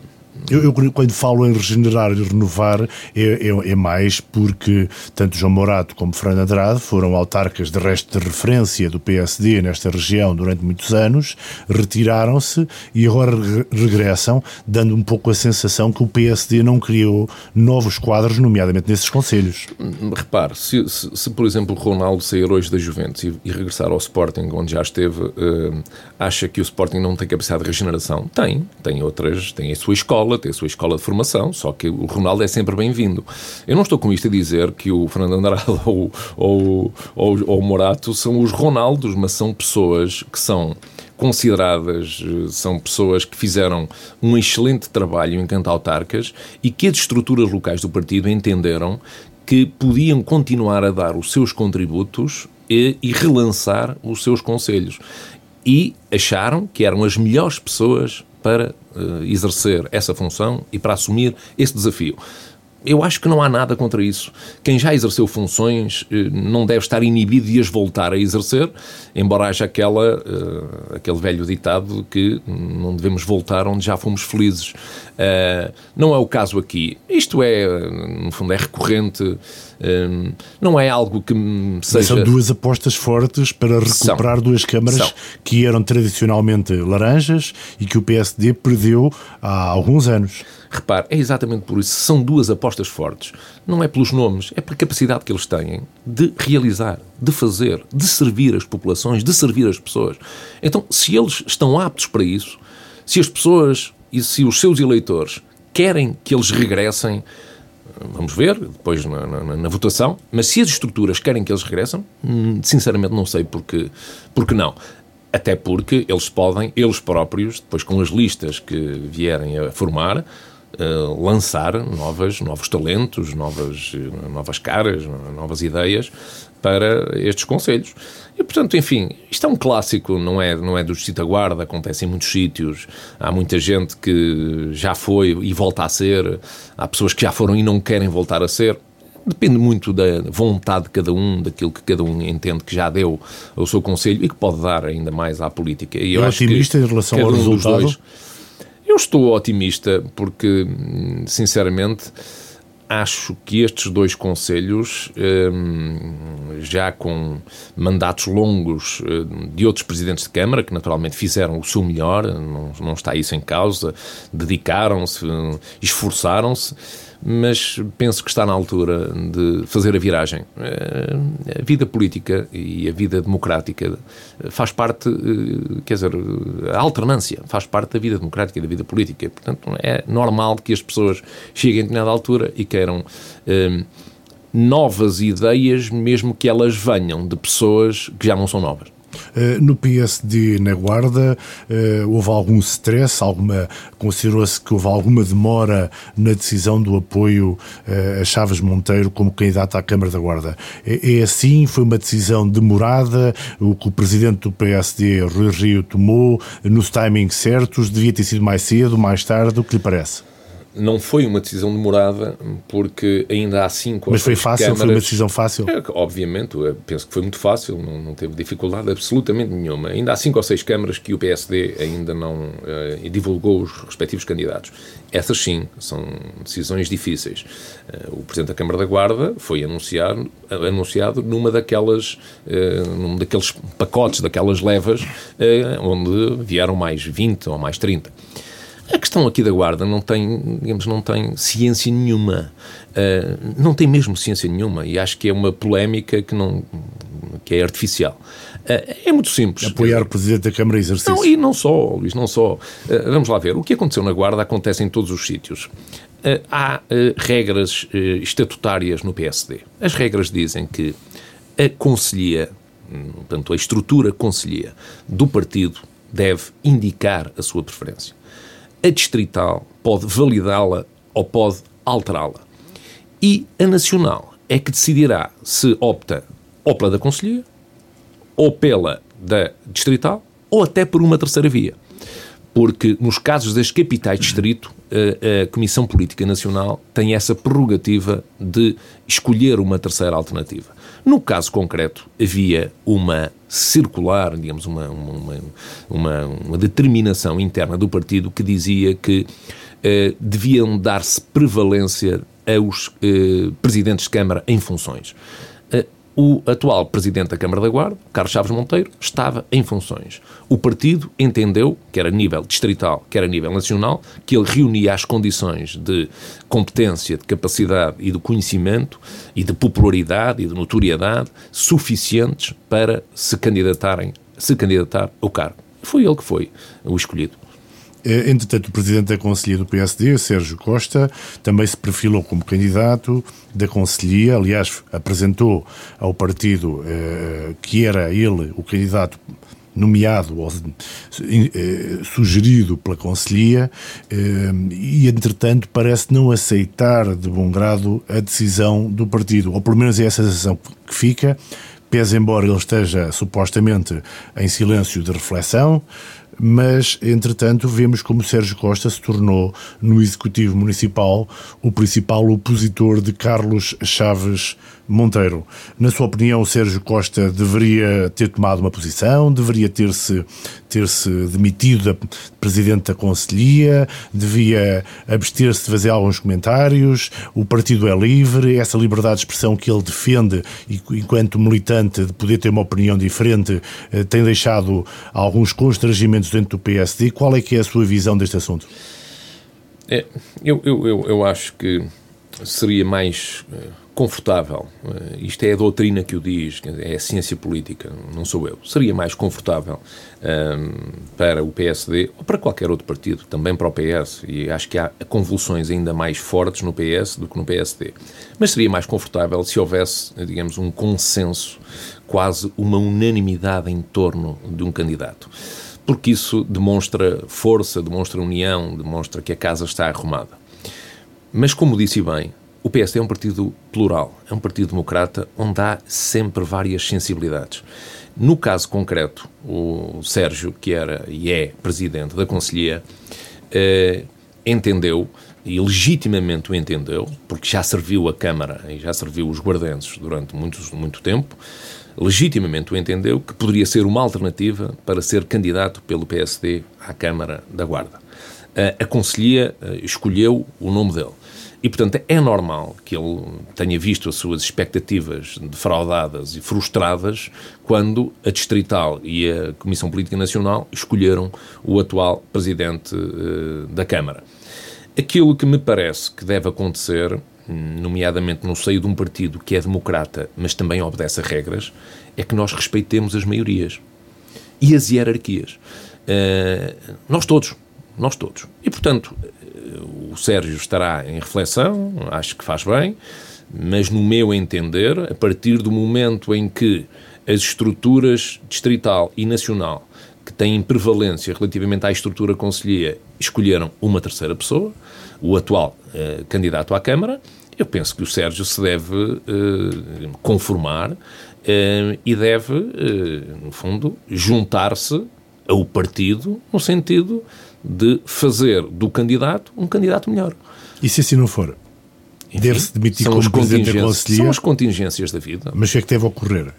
A: eu, eu, quando falo em regenerar e renovar, é, é, é, mais porque tanto João Morato como Fernando Andrade foram autarcas de resto de referência do PSD nesta região durante muitos anos, retiraram-se e agora regressam, dando um pouco a sensação que o PSD não criou novos quadros, nomeadamente nesses conselhos.
B: Repare, se, se, se por exemplo Ronaldo sair hoje da Juventus e, e, regressar ao Sporting, onde já esteve, uh, acha que o Sporting não tem capacidade de regeneração? Tem, tem outras, tem a sua escola escola, tem a sua escola de formação, só que o Ronaldo é sempre bem-vindo. Eu não estou com isto a dizer que o Fernando Andrade ou, ou, ou, ou o Morato são os Ronaldos, mas são pessoas que são consideradas, são pessoas que fizeram um excelente trabalho enquanto autarcas e que as estruturas locais do partido entenderam que podiam continuar a dar os seus contributos e, e relançar os seus conselhos. E acharam que eram as melhores pessoas para uh, exercer essa função e para assumir esse desafio. Eu acho que não há nada contra isso. Quem já exerceu funções eh, não deve estar inibido de as voltar a exercer, embora haja aquela, uh, aquele velho ditado que não devemos voltar onde já fomos felizes. Uh, não é o caso aqui. Isto é, no fundo, é recorrente Hum, não é algo que seja.
A: São duas apostas fortes para recuperar São. duas câmaras São. que eram tradicionalmente laranjas e que o PSD perdeu há alguns anos.
B: Repare, é exatamente por isso. São duas apostas fortes. Não é pelos nomes, é pela capacidade que eles têm de realizar, de fazer, de servir as populações, de servir as pessoas. Então, se eles estão aptos para isso, se as pessoas e se os seus eleitores querem que eles regressem, vamos ver depois na, na, na, votação, mas se as estruturas querem que eles regressem, hum, sinceramente não sei porque, porque não. Até porque eles podem, eles próprios, depois com as listas que vierem a formar, uh, lançar novas, novos talentos, novas, novas caras, novas ideias para estes conselhos. E, portanto, enfim, isto é um clássico, não é, não é do Justiça Guarda, acontece em muitos sítios. Há muita gente que já foi e volta a ser, há pessoas que já foram e não querem voltar a ser. Depende muito da vontade de cada um, daquilo que cada um entende que já deu ao seu conselho e que pode dar ainda mais à política.
A: E eu é otimista em relação ao um resultado? Dois,
B: eu estou otimista porque, sinceramente, acho que estes dois conselhos, hum, já com mandatos longos hum, de outros presidentes de Câmara, que naturalmente fizeram o seu melhor, não, não está isso em causa, dedicaram-se, esforçaram-se mas penso que está na altura de fazer a viragem. Eh, a vida política e a vida democrática faz parte, eh, quer dizer, a alternância faz parte da vida democrática e da vida política. Portanto, é normal que as pessoas cheguem a determinada altura e queiram eh, novas ideias, mesmo que elas venham de pessoas que já não são novas.
A: Eh, no PSD na Guarda eh, houve algum stress, alguma considerou-se que houve alguma demora na decisão do apoio eh, a Chaves Monteiro como candidato à Câmara da Guarda. É, é assim? Foi uma decisão demorada? O que o presidente do PSD, Rui Rio, tomou nos timings certos? Devia ter sido mais cedo, mais tarde? O que lhe parece?
B: Não foi uma decisão demorada, porque ainda há cinco
A: Mas foi fácil? Câmaras, foi uma decisão fácil?
B: É, obviamente, penso que foi muito fácil, não, não, teve dificuldade absolutamente nenhuma. Ainda há cinco ou seis câmaras que o PSD ainda não uh, divulgou os respectivos candidatos. Essas sim, são decisões difíceis. Uh, o Presidente da Câmara da Guarda foi anunciado, anunciado numa daquelas, uh, num daqueles pacotes, daquelas levas, onde vieram mais 20 ou mais 30. A questão aqui da guarda não tem, digamos, não tem ciência nenhuma. Uh, não tem mesmo ciência nenhuma e acho que é uma polémica que não que é artificial. Uh, é muito simples.
A: Apoiar o Presidente da Câmara Exercício.
B: Não, e não só, Luís, não só. Uh, vamos lá ver. O que aconteceu na Guarda acontece em todos os sítios. há regras estatutárias no PSD. As regras dizem que a conselhia, portanto, a estrutura conselhia do partido deve indicar a sua preferência a distrital pode validá-la ou pode alterá-la. E a nacional é que decidirá se opta ou pela da Conselhia, ou pela da distrital, ou até por uma terceira via. Porque nos casos das capitais distrito, a, a Comissão Política Nacional tem essa prerrogativa de escolher uma terceira alternativa. No caso concreto, havia uma circular, digamos, uma, uma, uma, uma determinação interna do partido que dizia que eh, deviam dar-se prevalência aos eh, presidentes de Câmara em funções. O atual presidente da Câmara da Guarda, Carlos Chaves Monteiro, estava em funções. O partido entendeu, quer a nível distrital, quer a nível nacional, que ele reunia as condições de competência, de capacidade e de conhecimento e de popularidade e de notoriedade suficientes para se candidatarem, se candidatar ao cargo. Foi ele que foi o escolhido.
A: Eh, entretanto, o presidente da Conselhia do PSD, Sérgio Costa, também se perfilou como candidato da Conselhia, aliás, apresentou ao partido eh, que era ele o candidato nomeado ou eh, sugerido pela Conselhia eh, e, entretanto, parece não aceitar de bom grado a decisão do partido, ou pelo menos é essa a sensação que fica, pese embora ele esteja supostamente em silêncio de reflexão, mas, entretanto, vemos como Sérgio Costa se tornou, no Executivo Municipal, o principal opositor de Carlos Chaves Monteiro. Na sua opinião, Sérgio Costa deveria ter tomado uma posição, deveria ter-se ter -se demitido da presidente da Conselhia, devia abster-se de fazer alguns comentários, o partido é livre, essa liberdade de expressão que ele defende, enquanto militante, de poder ter uma opinião diferente, eh, tem deixado alguns constrangimentos dentro do PSD. Qual é que é a sua visão deste assunto?
B: É, eu, eu, eu, eu acho que seria mais eh, confortável, uh, isto é a doutrina que o diz, é a ciência política, não sou eu, seria mais confortável para o PSD ou para qualquer outro partido, também para o PS, e acho que há convulsões ainda mais fortes no PS do que no PSD. Mas seria mais confortável se houvesse, digamos, um consenso, quase uma unanimidade em torno de um candidato porque isso demonstra força, demonstra união, demonstra que a casa está arrumada. Mas, como disse bem, o PSD é um partido plural, é um partido democrata onde há sempre várias sensibilidades. No caso concreto, o Sérgio, que era e é presidente da Conselhia, eh, entendeu, e legitimamente o entendeu, porque já serviu a Câmara e já serviu os guardenses durante muito, muito tempo, legitimamente o entendeu que poderia ser uma alternativa para ser candidato pelo PSD à Câmara da Guarda. A Conselhia eh, escolheu o nome dele. E, portanto, é normal que ele tenha visto as suas expectativas defraudadas e frustradas quando a Distrital e a Comissão Política Nacional escolheram o atual Presidente uh, da Câmara. Aquilo que me parece que deve acontecer nomeadamente no seio de um partido que é democrata, mas também obedece a regras, é que nós respeitemos as maiorias e as hierarquias. Uh, nós todos, nós todos. E, portanto, o Sérgio estará em reflexão, acho que faz bem, mas no meu entender, a partir do momento em que as estruturas distrital e nacional que têm prevalência relativamente à estrutura conselhia escolheram uma terceira pessoa, o atual uh, candidato à Câmara, eu penso que o Sérgio se deve uh, conformar uh, e deve, uh, no fundo, juntar-se ao partido no sentido de fazer do candidato um candidato melhor.
A: E se assim não for? Deve-se demitir como Presidente da Conselhia.
B: São as contingências da vida.
A: Mas o que é que deve ocorrer?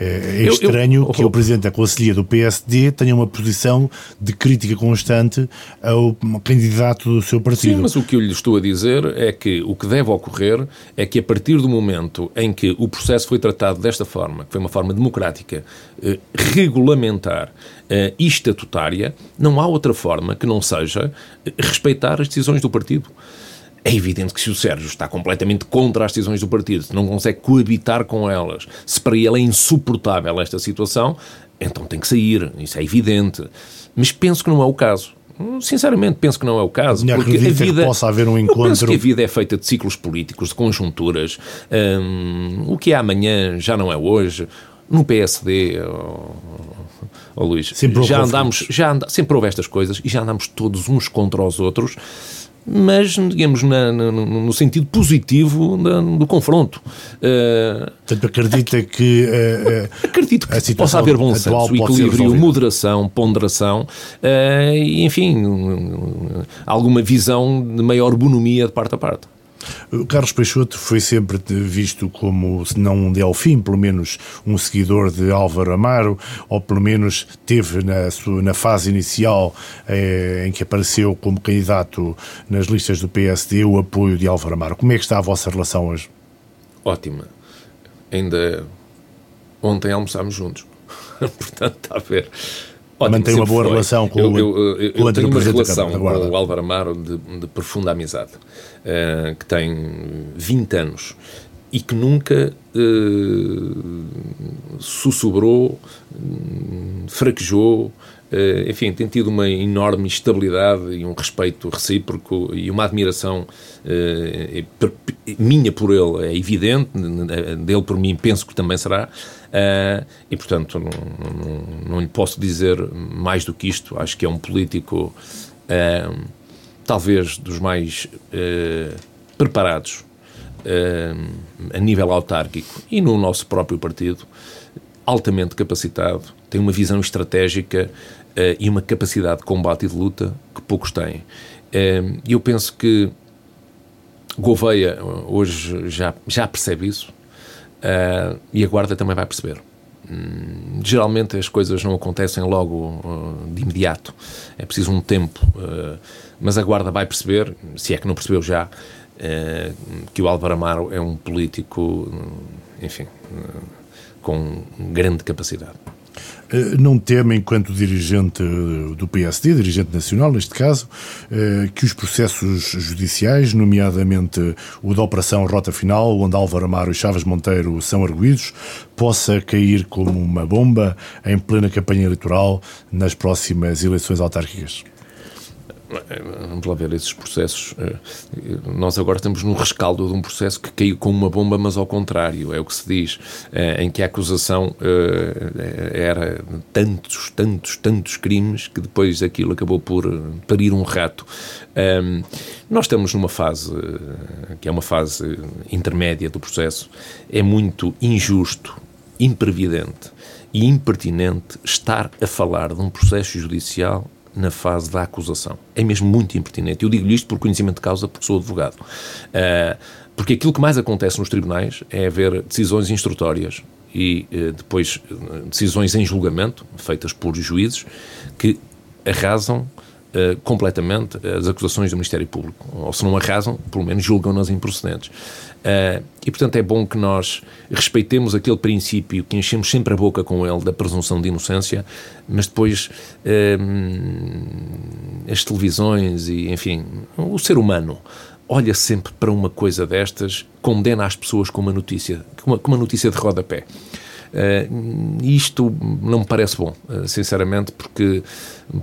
A: É, é estranho eu, eu, que o Presidente da Conselhia do PSD tenha uma posição de crítica constante ao candidato do seu partido.
B: Sim, mas o que eu lhe estou a dizer é que o que deve ocorrer é que a partir do momento em que o processo foi tratado desta forma, que foi uma forma democrática, eh, regulamentar eh, e estatutária, não há outra forma que não seja respeitar as decisões do partido. É evidente que se o Sérgio está completamente contra as decisões do partido, se não consegue coabitar com elas, se para ele é insuportável esta situação, então tem que sair, isso é evidente. Mas penso que não é o caso. Sinceramente, penso que não é o caso.
A: Não porque a vida, que possa haver um encontro.
B: penso que a vida é feita de ciclos políticos, de conjunturas. Hum, o que é amanhã já não é hoje. No PSD, oh, oh Luís, sempre já andamos, já and, sempre houve estas coisas e já andamos todos uns contra os outros mas, digamos, na, na, no sentido positivo do confronto.
A: Uh, Portanto, acredita que. Uh,
B: acredito que possa haver bom senso, equilíbrio, moderação, ponderação uh, e, enfim, alguma visão de maior bonomia de parte a parte.
A: O Carlos Peixoto foi sempre visto como, se não um delfim, pelo menos um seguidor de Álvaro Amaro, ou pelo menos teve na, sua, na fase inicial eh, em que apareceu como candidato nas listas do PSD o apoio de Álvaro Amaro. Como é que está a vossa relação hoje?
B: Ótima. Ainda ontem almoçámos juntos. Portanto, está a ver.
A: Ótimo, Mantém uma boa foi. relação com eu, o,
B: eu, eu, eu tenho uma relação com o Álvaro Amaro de, de profunda amizade, uh, que tem 20 anos e que nunca uh, sussurrou, fraquejou, Uh, enfim, tem tido uma enorme estabilidade e um respeito recíproco e uma admiração uh, minha por ele é evidente, dele por mim penso que também será, uh, e portanto não, não, não, lhe posso dizer mais do que isto. Acho que é um político talvez dos mais preparados a nível autárquico e no nosso próprio partido, altamente capacitado, tem uma visão estratégica uh, e uma capacidade de combate e de luta que poucos têm. Uh, eu penso que Gouveia hoje já, já percebe isso uh, e a Guarda também vai perceber. Um, geralmente as coisas não acontecem logo de imediato, é preciso um tempo, mas a Guarda vai perceber, se é que não percebeu já, que o Álvaro Amaro é um político, enfim, com grande capacidade.
A: Eh, não teme, enquanto dirigente do PSD, dirigente nacional neste caso, eh, que os processos judiciais, nomeadamente o da Operação Rota Final, onde Álvaro Amaro e Chaves Monteiro são arguídos, possa cair como uma bomba em plena campanha eleitoral nas próximas eleições autárquicas?
B: Vamos lá ver esses processos. Eh, nós agora estamos no rescaldo de um processo que caiu com uma bomba, mas ao contrário, é o que se diz, eh, em que a acusação eh, era tantos, tantos, tantos crimes que depois aquilo acabou por parir um rato. Nós estamos numa fase que é uma fase intermédia do processo. É muito injusto, imprevidente e impertinente estar a falar de um processo judicial na fase da acusação. É mesmo muito impertinente. Eu digo-lhe isto por conhecimento de causa, porque sou advogado. Uh, porque aquilo que mais acontece nos tribunais é haver decisões instrutórias e uh, depois uh, decisões em julgamento, feitas por juízes, que arrasam Uh, completamente as acusações do Ministério Público. Ou se não arrasam, pelo menos julgam-nas improcedentes. Uh, e, portanto, é bom que nós respeitemos aquele princípio que enchemos sempre a boca com ele, da presunção de inocência, mas depois uh, as televisões e, enfim, o ser humano olha sempre para uma coisa destas, condena as pessoas com uma notícia, com uma, com uma notícia de rodapé. Uh, isto não me parece bom, uh, sinceramente, porque,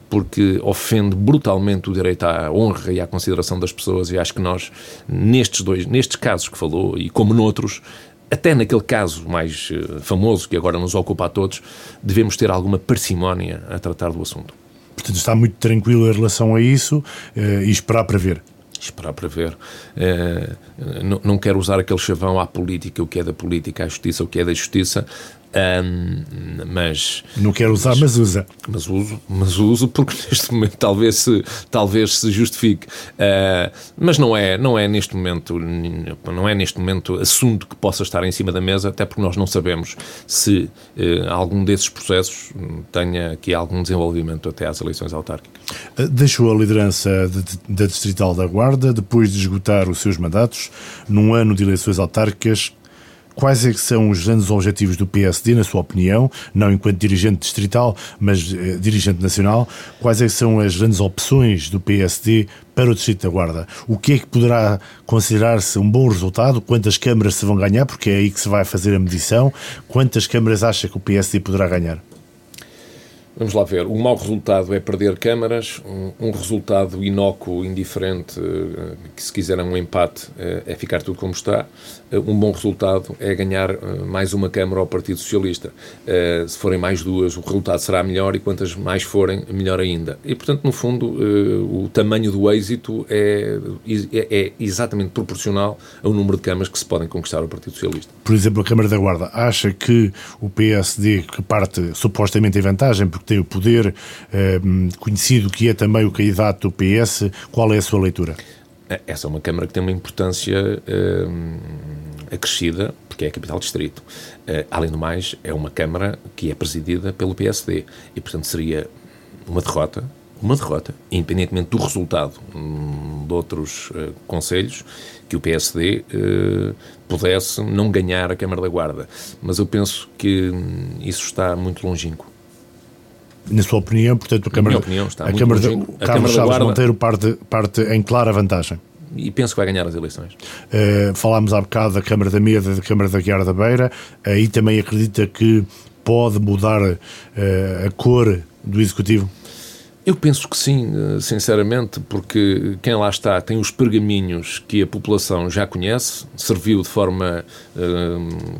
B: porque ofende brutalmente o direito à honra e à consideração das pessoas e acho que nós, nestes dois, nestes casos que falou e como noutros, até naquele caso mais uh, famoso que agora nos ocupa a todos, devemos ter alguma parcimónia a tratar do assunto.
A: Portanto, está muito tranquilo em relação a isso e esperar para ver
B: esperar para ver. não, não quero usar aquele chavão à política, o que é da política, à justiça, o que é da justiça, um, mas
A: não quero usar, mas, mas, usa.
B: Mas uso, mas uso porque neste momento talvez se, talvez se justifique. Uh, mas não é, não é neste momento, não é neste momento assunto que possa estar em cima da mesa, até porque nós não sabemos se uh, algum desses processos tenha aqui algum desenvolvimento até às eleições autárquicas.
A: Uh, deixou a liderança da Distrital da Guarda depois de esgotar os seus mandatos num ano de eleições autárquicas Quais é são os grandes objetivos do PSD, na sua opinião, não enquanto dirigente distrital, mas eh, dirigente nacional? Quais é são as grandes opções do PSD para o Distrito da Guarda? O que é que poderá considerar-se um bom resultado? Quantas câmaras se vão ganhar? Porque é aí que se vai fazer a medição. Quantas câmaras acha que o PSD poderá ganhar?
B: Vamos lá ver. Um mau resultado é perder câmaras, um, um resultado inócuo, indiferente, uh, que se quiser um empate, uh, é ficar tudo como está. Uh, um bom resultado é ganhar mais uma câmara ao Partido Socialista. se forem mais duas, o resultado será melhor e quantas mais forem, melhor ainda. E, portanto, no fundo, o tamanho do êxito é, é, é, exatamente proporcional ao número de câmaras que se podem conquistar ao Partido Socialista.
A: Por exemplo, a Câmara da Guarda acha que o PSD, que parte supostamente em vantagem, porque tem o poder, eh, conhecido que é também o candidato do PS. Qual é a sua leitura?
B: É, essa é uma Câmara que tem uma importância eh, acrescida, porque é a capital distrito. Eh, além do mais, é uma Câmara que é presidida pelo PSD e, portanto, seria uma derrota, uma derrota, independentemente do resultado hum, de outros uh, conselhos, que o PSD uh, pudesse não ganhar a Câmara da Guarda. Mas eu penso que hum, isso está muito longínquo
A: na sua opinião, portanto, a Câmara,
B: opinião,
A: a Câmara, de, Carlos Câmara Chaves Guarda, Monteiro parte, parte em clara vantagem.
B: E penso que vai ganhar as eleições.
A: Uh, falámos há bocado da Câmara da Meda, da Câmara da Guiara da Beira, aí também acredita que pode mudar uh, a cor do Executivo?
B: Eu penso que sim, eh, sinceramente, porque quem lá está tem os pergaminhos que a população já conhece, serviu de forma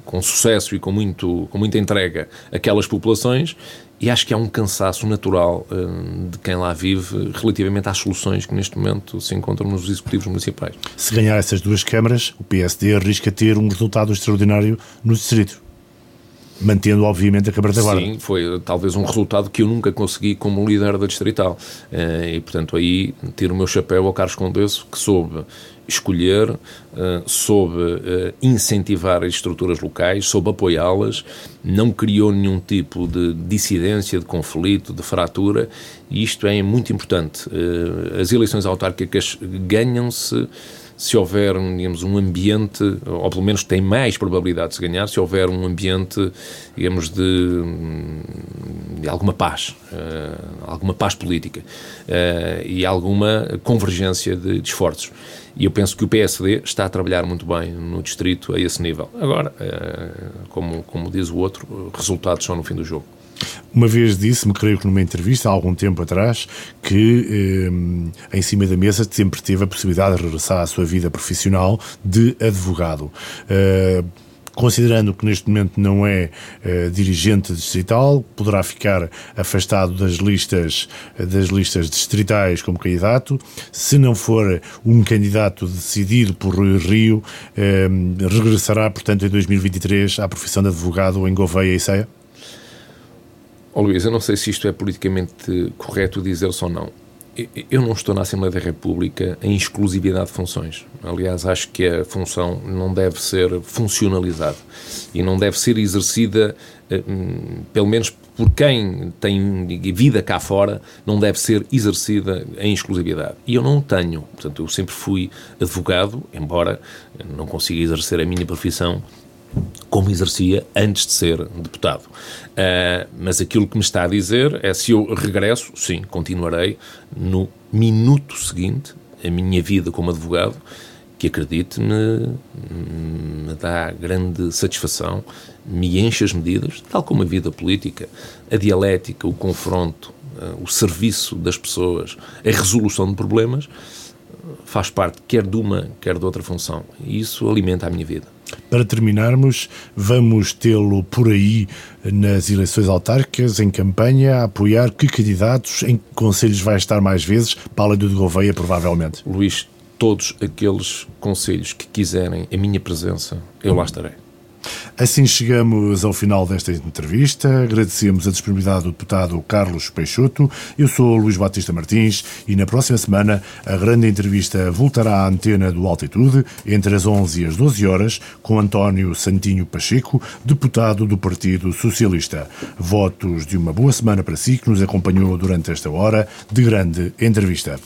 B: com sucesso e com, muito, com muita entrega aquelas populações e acho que há um cansaço natural uh, de quem lá vive relativamente às soluções que neste momento se encontram nos executivos municipais.
A: Se ganhar essas duas câmaras, o PSD arrisca ter um resultado extraordinário no distrito. Mantendo, obviamente, a Câmara da Guarda.
B: Sim, foi talvez um resultado que eu nunca consegui como líder da Distrital. Uh, e, portanto, aí tiro o meu chapéu ao Carlos Condesso, que soube escolher, uh, soube uh, incentivar as estruturas locais, soube apoiá-las, não criou nenhum tipo de dissidência, de conflito, de fratura, e isto é muito importante. Uh, as eleições autárquicas ganham-se se houver, digamos, um ambiente, ou pelo menos tem mais probabilidade de ganhar, se houver um ambiente, digamos, de, de alguma paz, alguma paz política e alguma convergência de, de esforços. E eu penso que o PSD está a trabalhar muito bem no distrito a esse nível. Agora, como, como diz o outro, resultados são no fim do jogo.
A: Uma vez disse-me, creio que numa entrevista há algum tempo atrás, que eh, em cima da mesa sempre teve a possibilidade de regressar à sua vida profissional de advogado. Uh, considerando que neste momento não é uh, dirigente distrital, poderá ficar afastado das listas, das listas distritais como candidato. Se não for um candidato decidido por Rui Rio, regressará, portanto, em 2023 à profissão de advogado em Gouveia e Ceia?
B: Oh, Luís, eu não sei se isto é politicamente correto dizer-se ou não. Eu não estou na Assembleia da República em exclusividade de funções. Aliás, acho que a função não deve ser funcionalizada e não deve ser exercida, eh, hum, pelo menos por quem tem vida cá fora, não deve ser exercida em exclusividade. E eu não tenho. Portanto, eu sempre fui advogado, embora não consiga exercer a minha profissão como exercia antes de ser deputado. Uh, mas aquilo que me está a dizer é se eu regresso, sim, continuarei no minuto seguinte a minha vida como advogado, que acredite-me, me dá grande satisfação, me enche as medidas, tal como a vida política, a dialética, o confronto, uh, o serviço das pessoas, a resolução de problemas, faz parte quer de uma, quer de outra função. E isso alimenta a minha vida.
A: Para terminarmos, vamos tê-lo por aí nas eleições autárquicas, em campanha, a apoiar que candidatos, em que conselhos vai estar mais vezes, para do de Gouveia, provavelmente?
B: Luís, todos aqueles conselhos que quiserem a minha presença, eu lá estarei.
A: Assim chegamos ao final desta entrevista. Agradecemos a disponibilidade do deputado Carlos Peixoto. Eu sou Luís Batista Martins e na próxima semana a grande entrevista voltará à antena do Altitude entre as 11 e as 12 horas com António Santinho Pacheco, deputado do Partido Socialista. Votos de uma boa semana para si que nos acompanhou durante esta hora de grande entrevista.